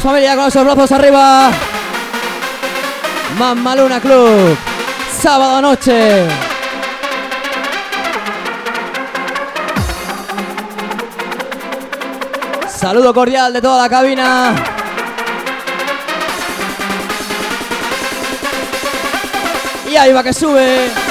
Familia con esos brazos arriba. Mamma Luna Club. Sábado noche. Saludo cordial de toda la cabina. Y ahí va que sube.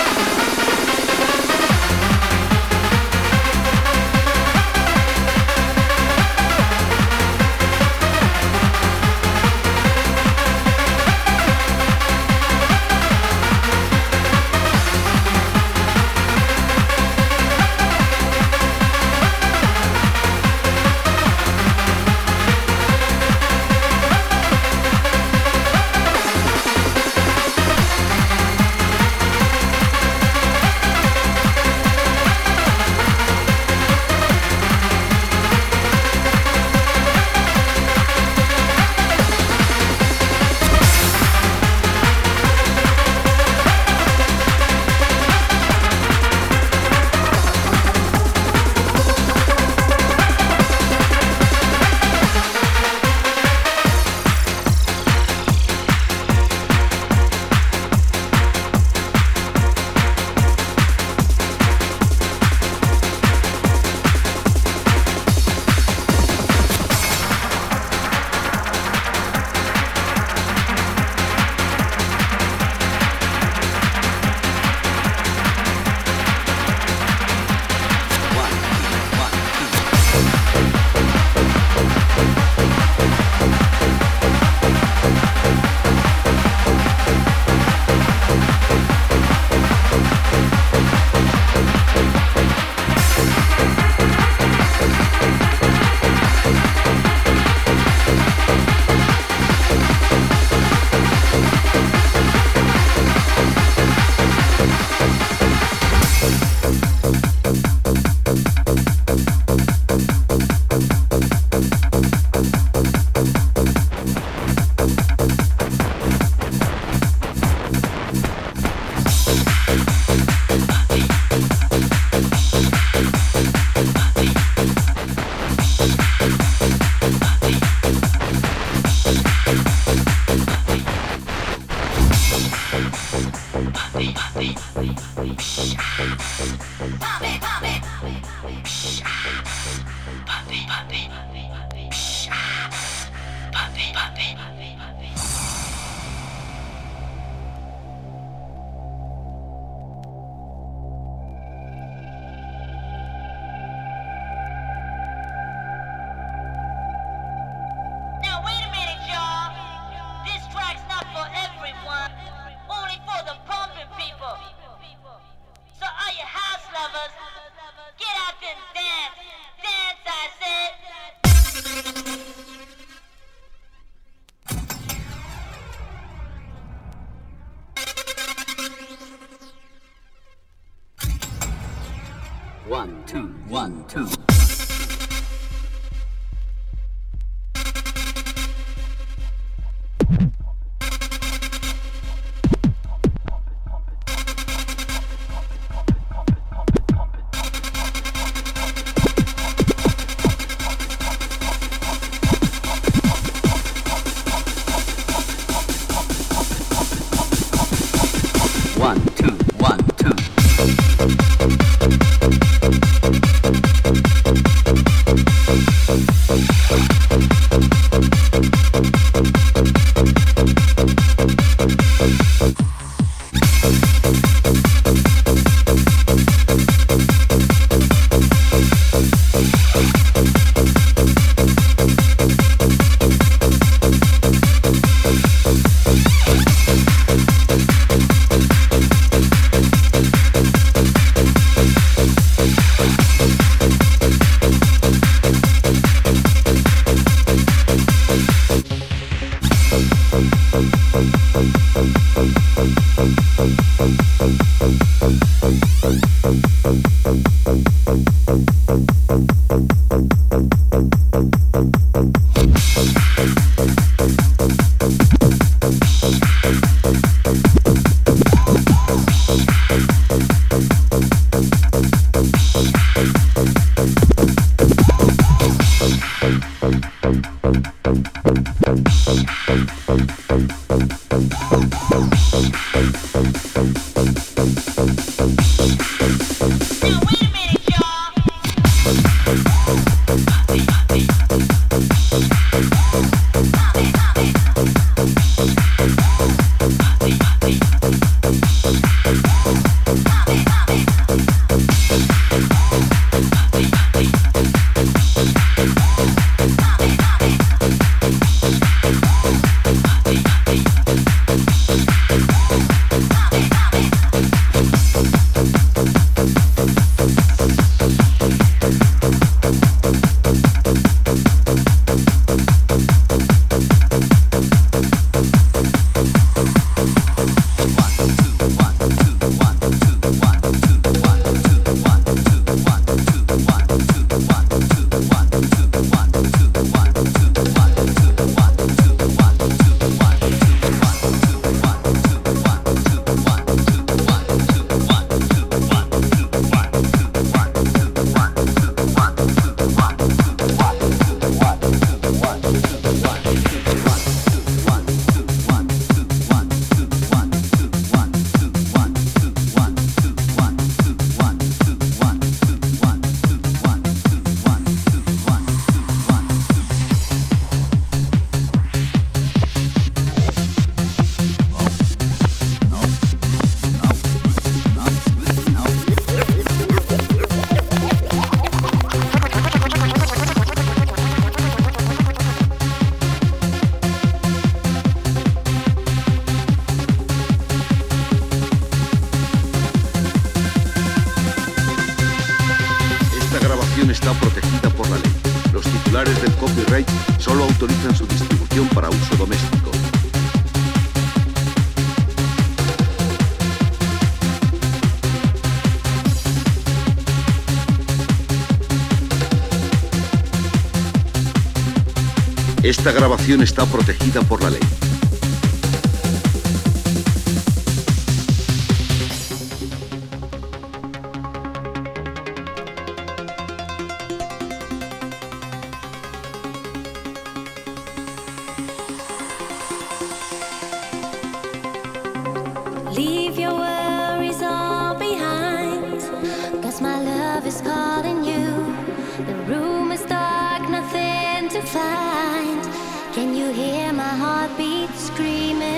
Bye. Grabación está protegida por la ley. hear my heartbeat screaming.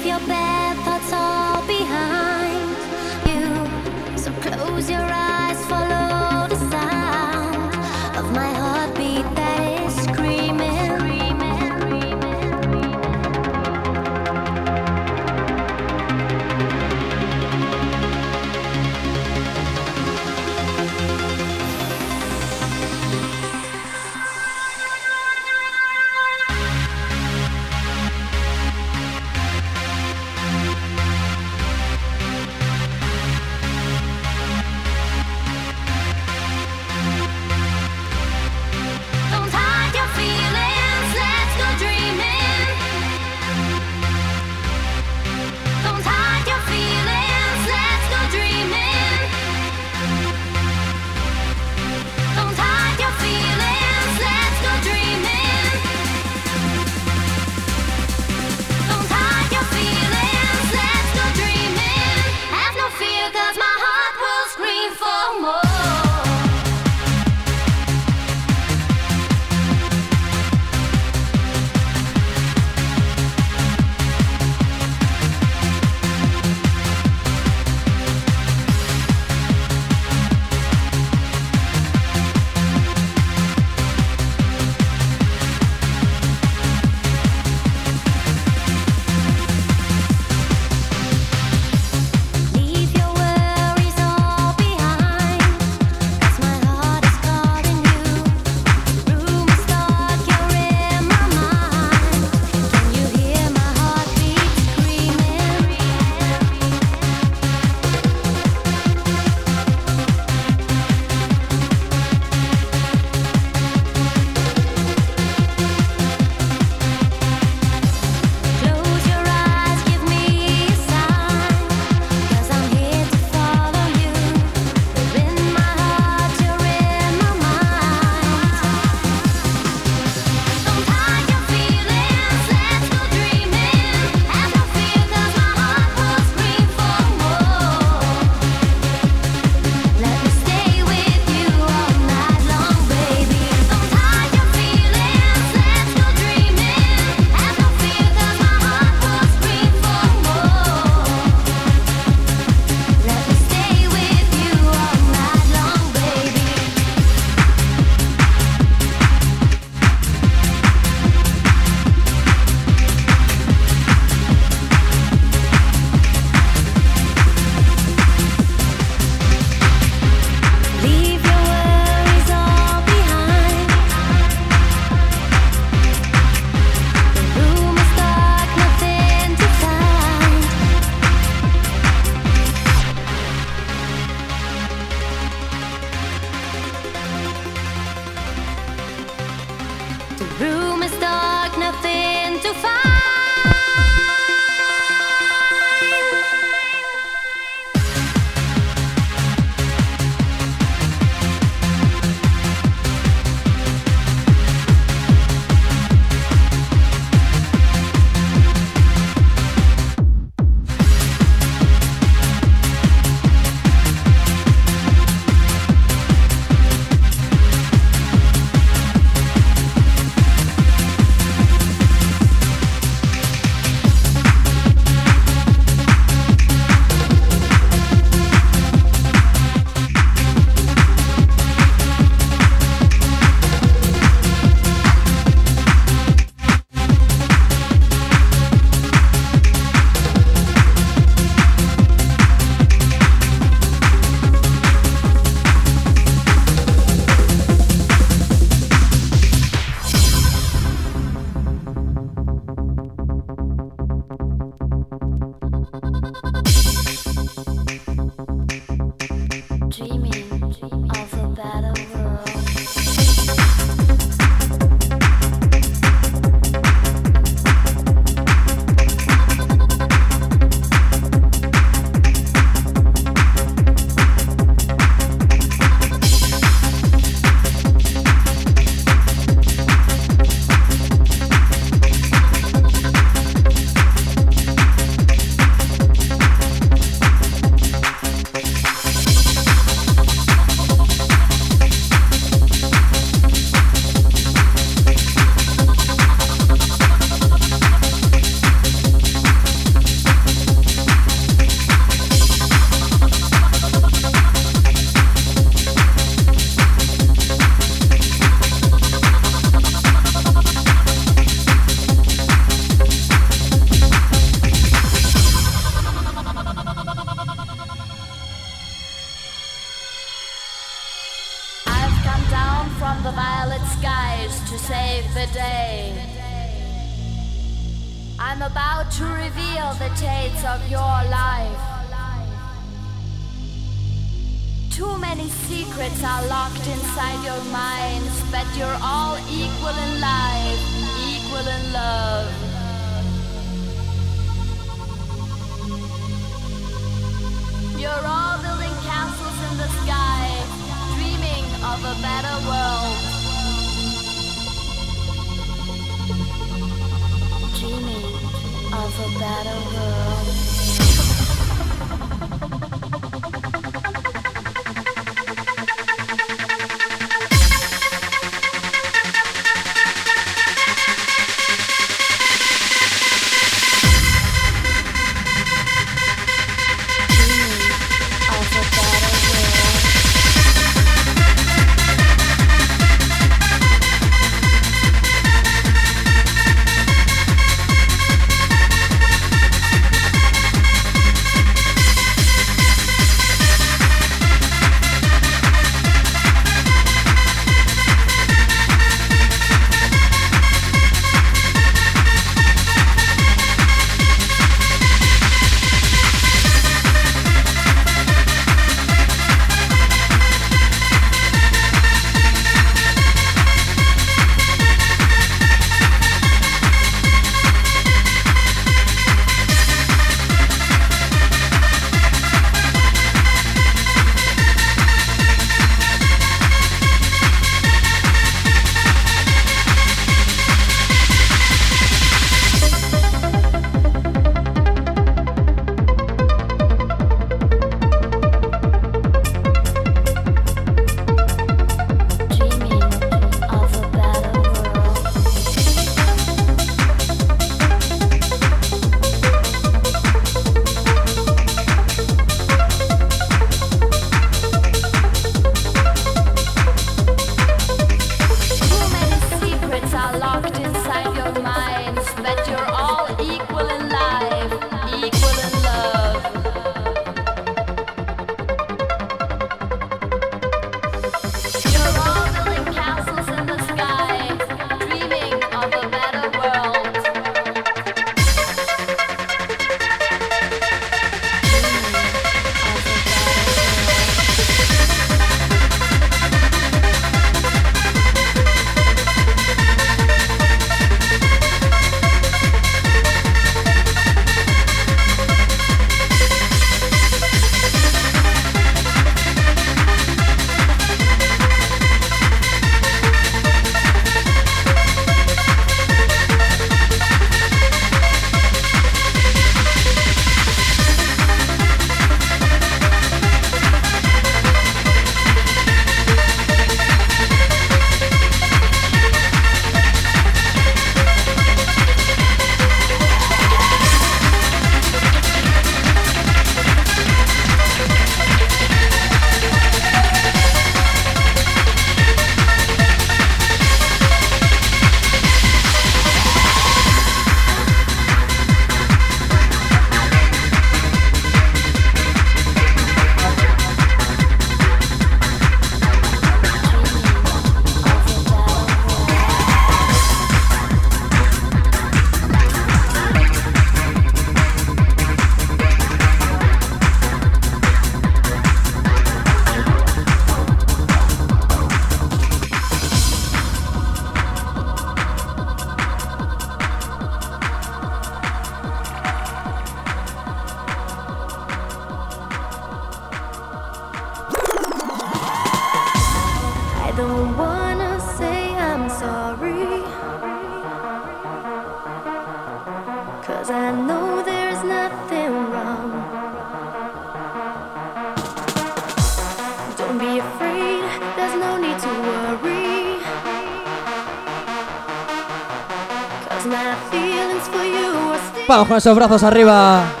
Vamos con esos brazos arriba.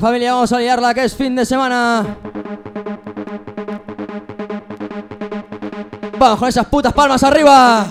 Familia, vamos a liarla que es fin de semana. Vamos con esas putas palmas arriba.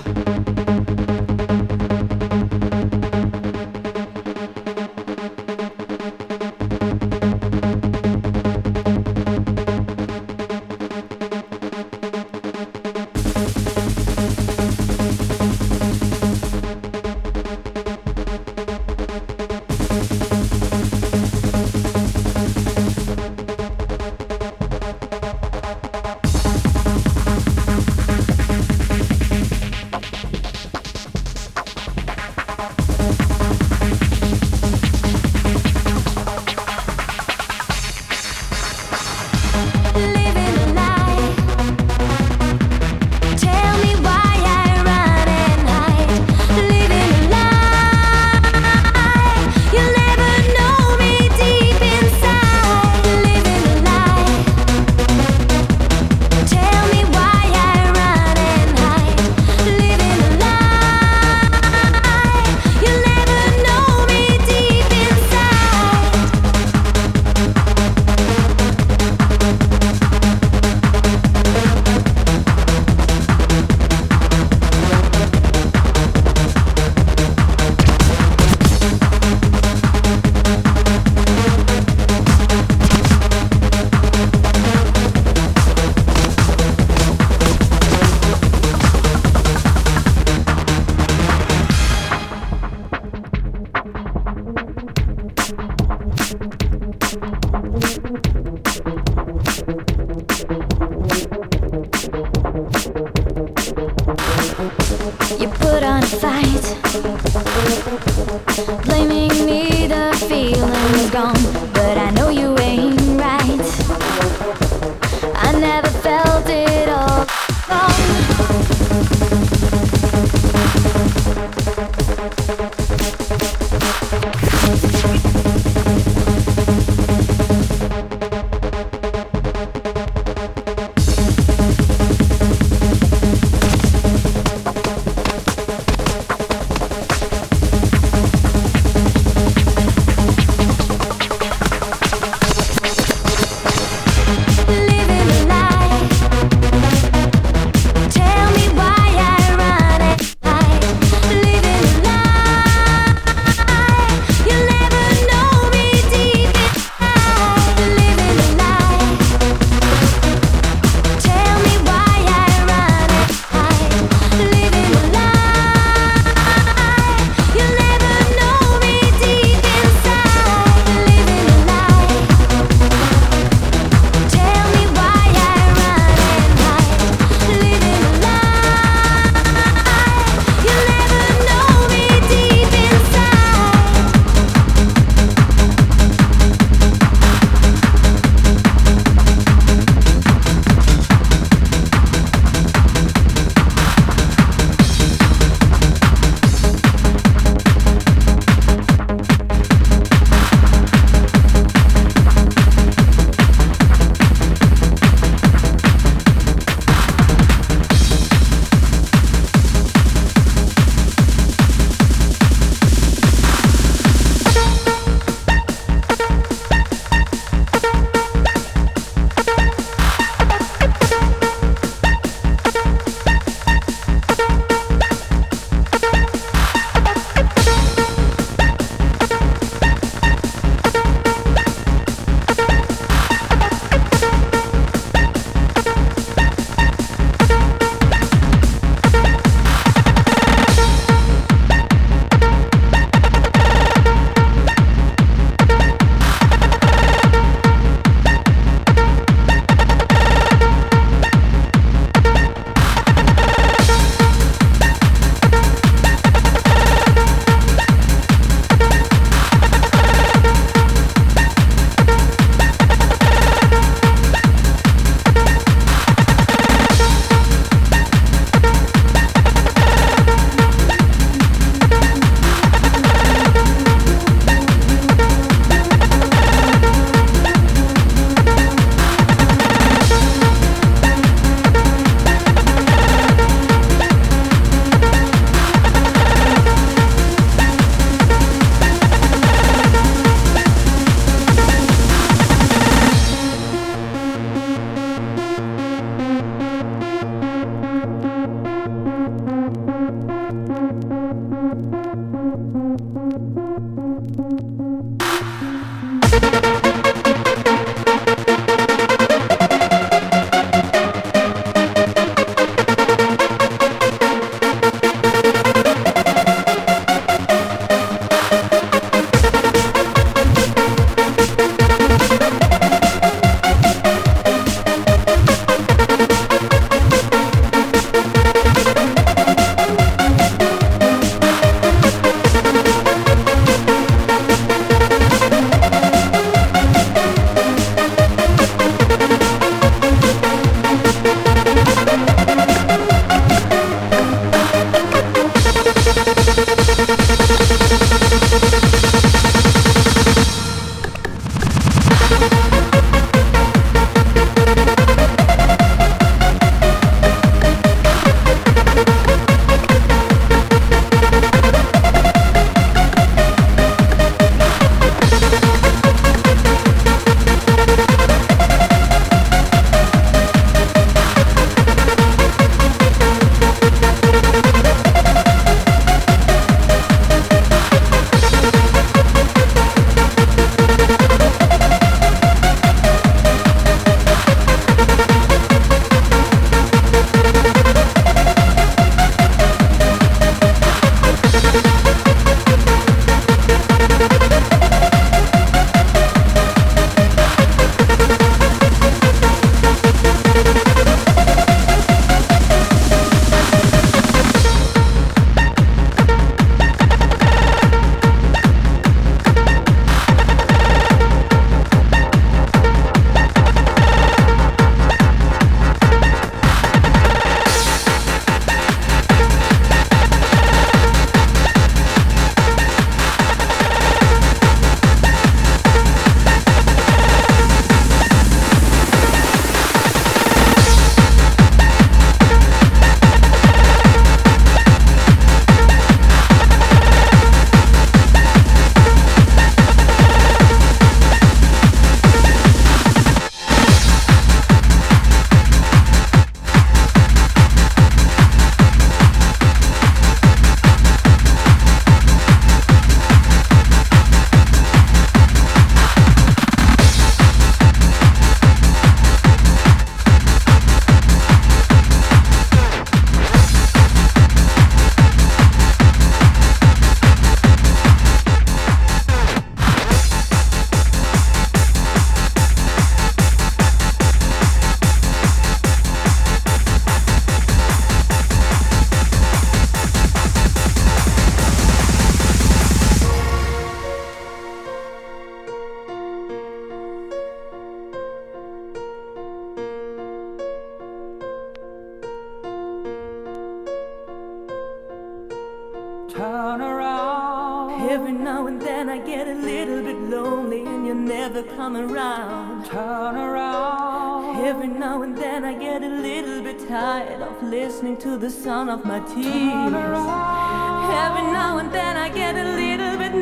Every now and then I get a little bit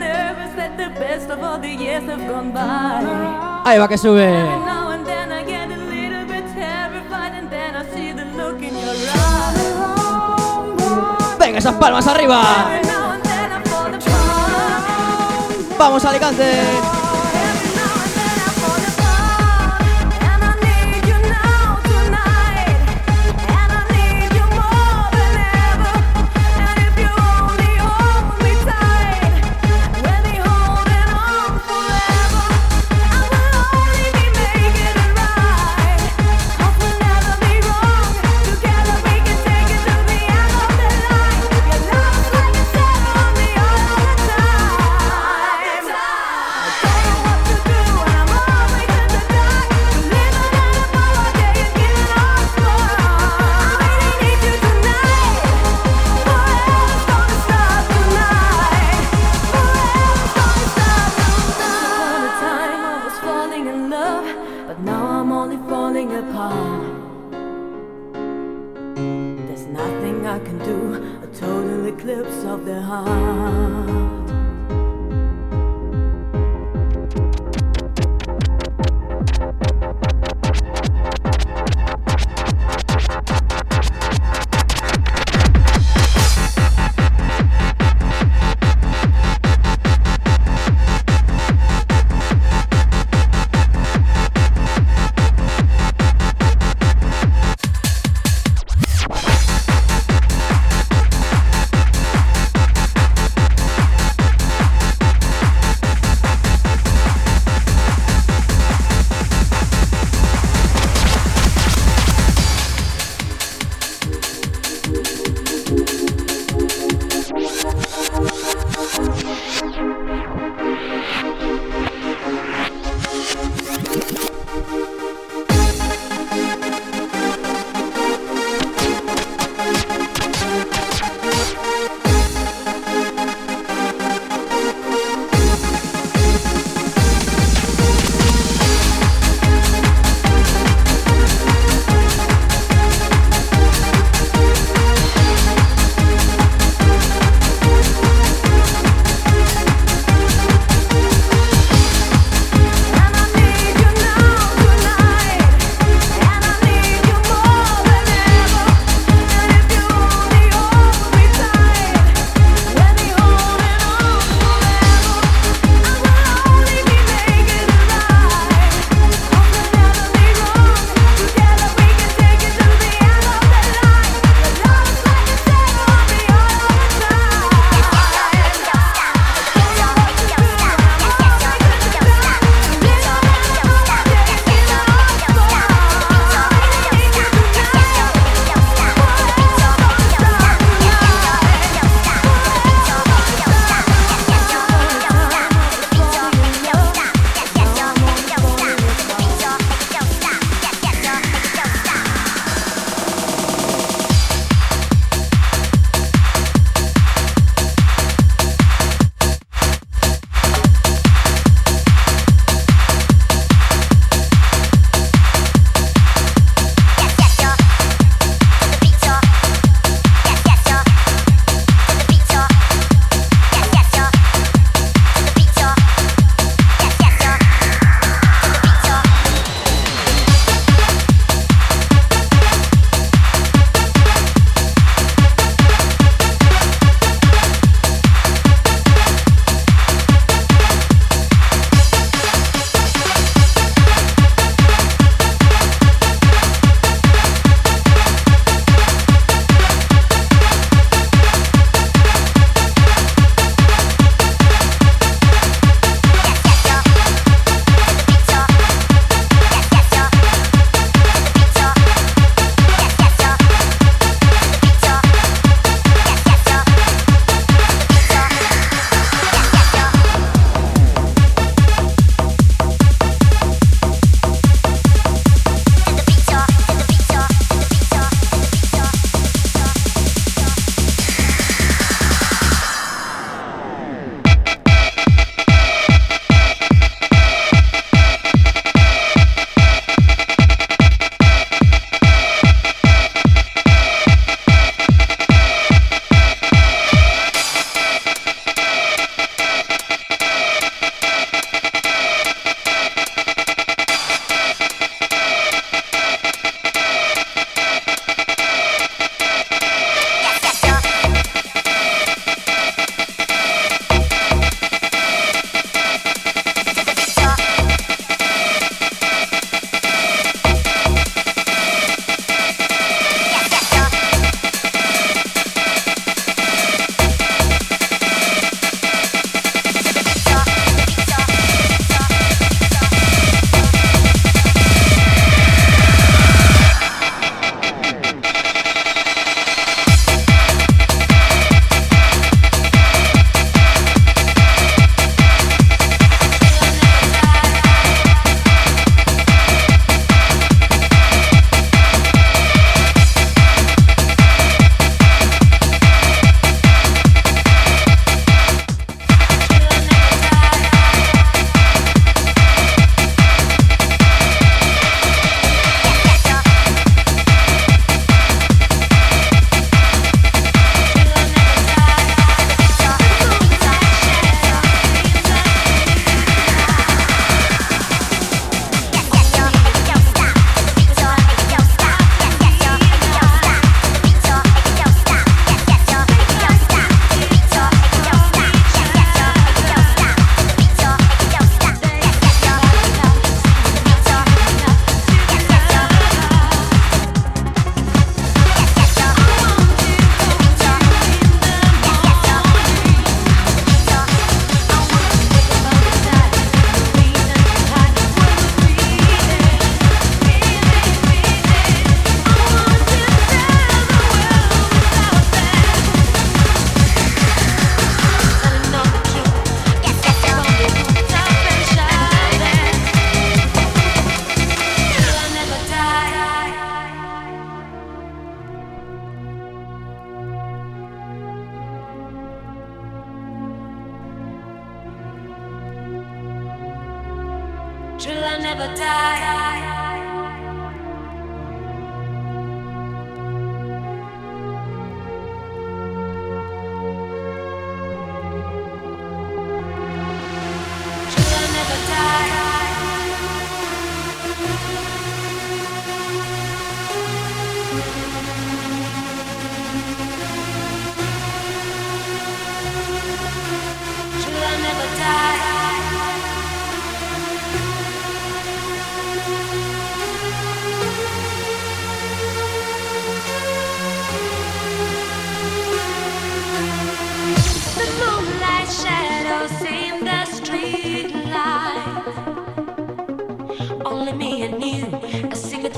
the best of all the years have gone by. Ahí va que sube. Venga, esas palmas arriba. Vamos Alicante.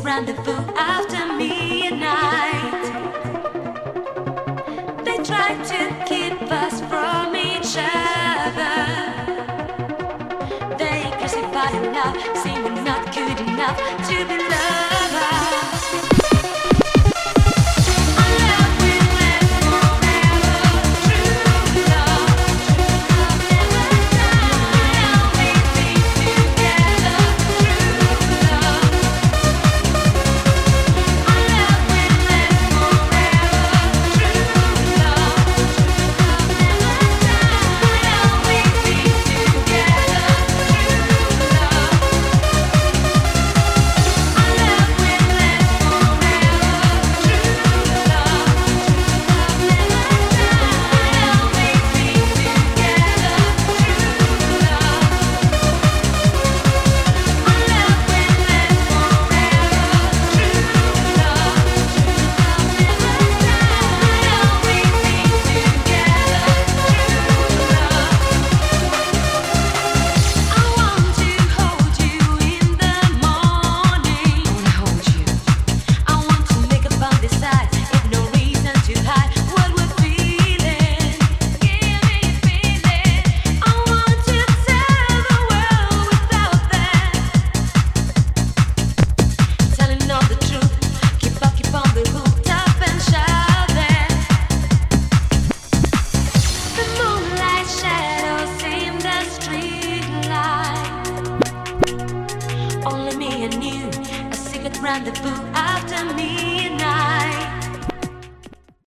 rendezvous after midnight. They try to keep us from each other. They crucify love, saying we're not good enough to be loved.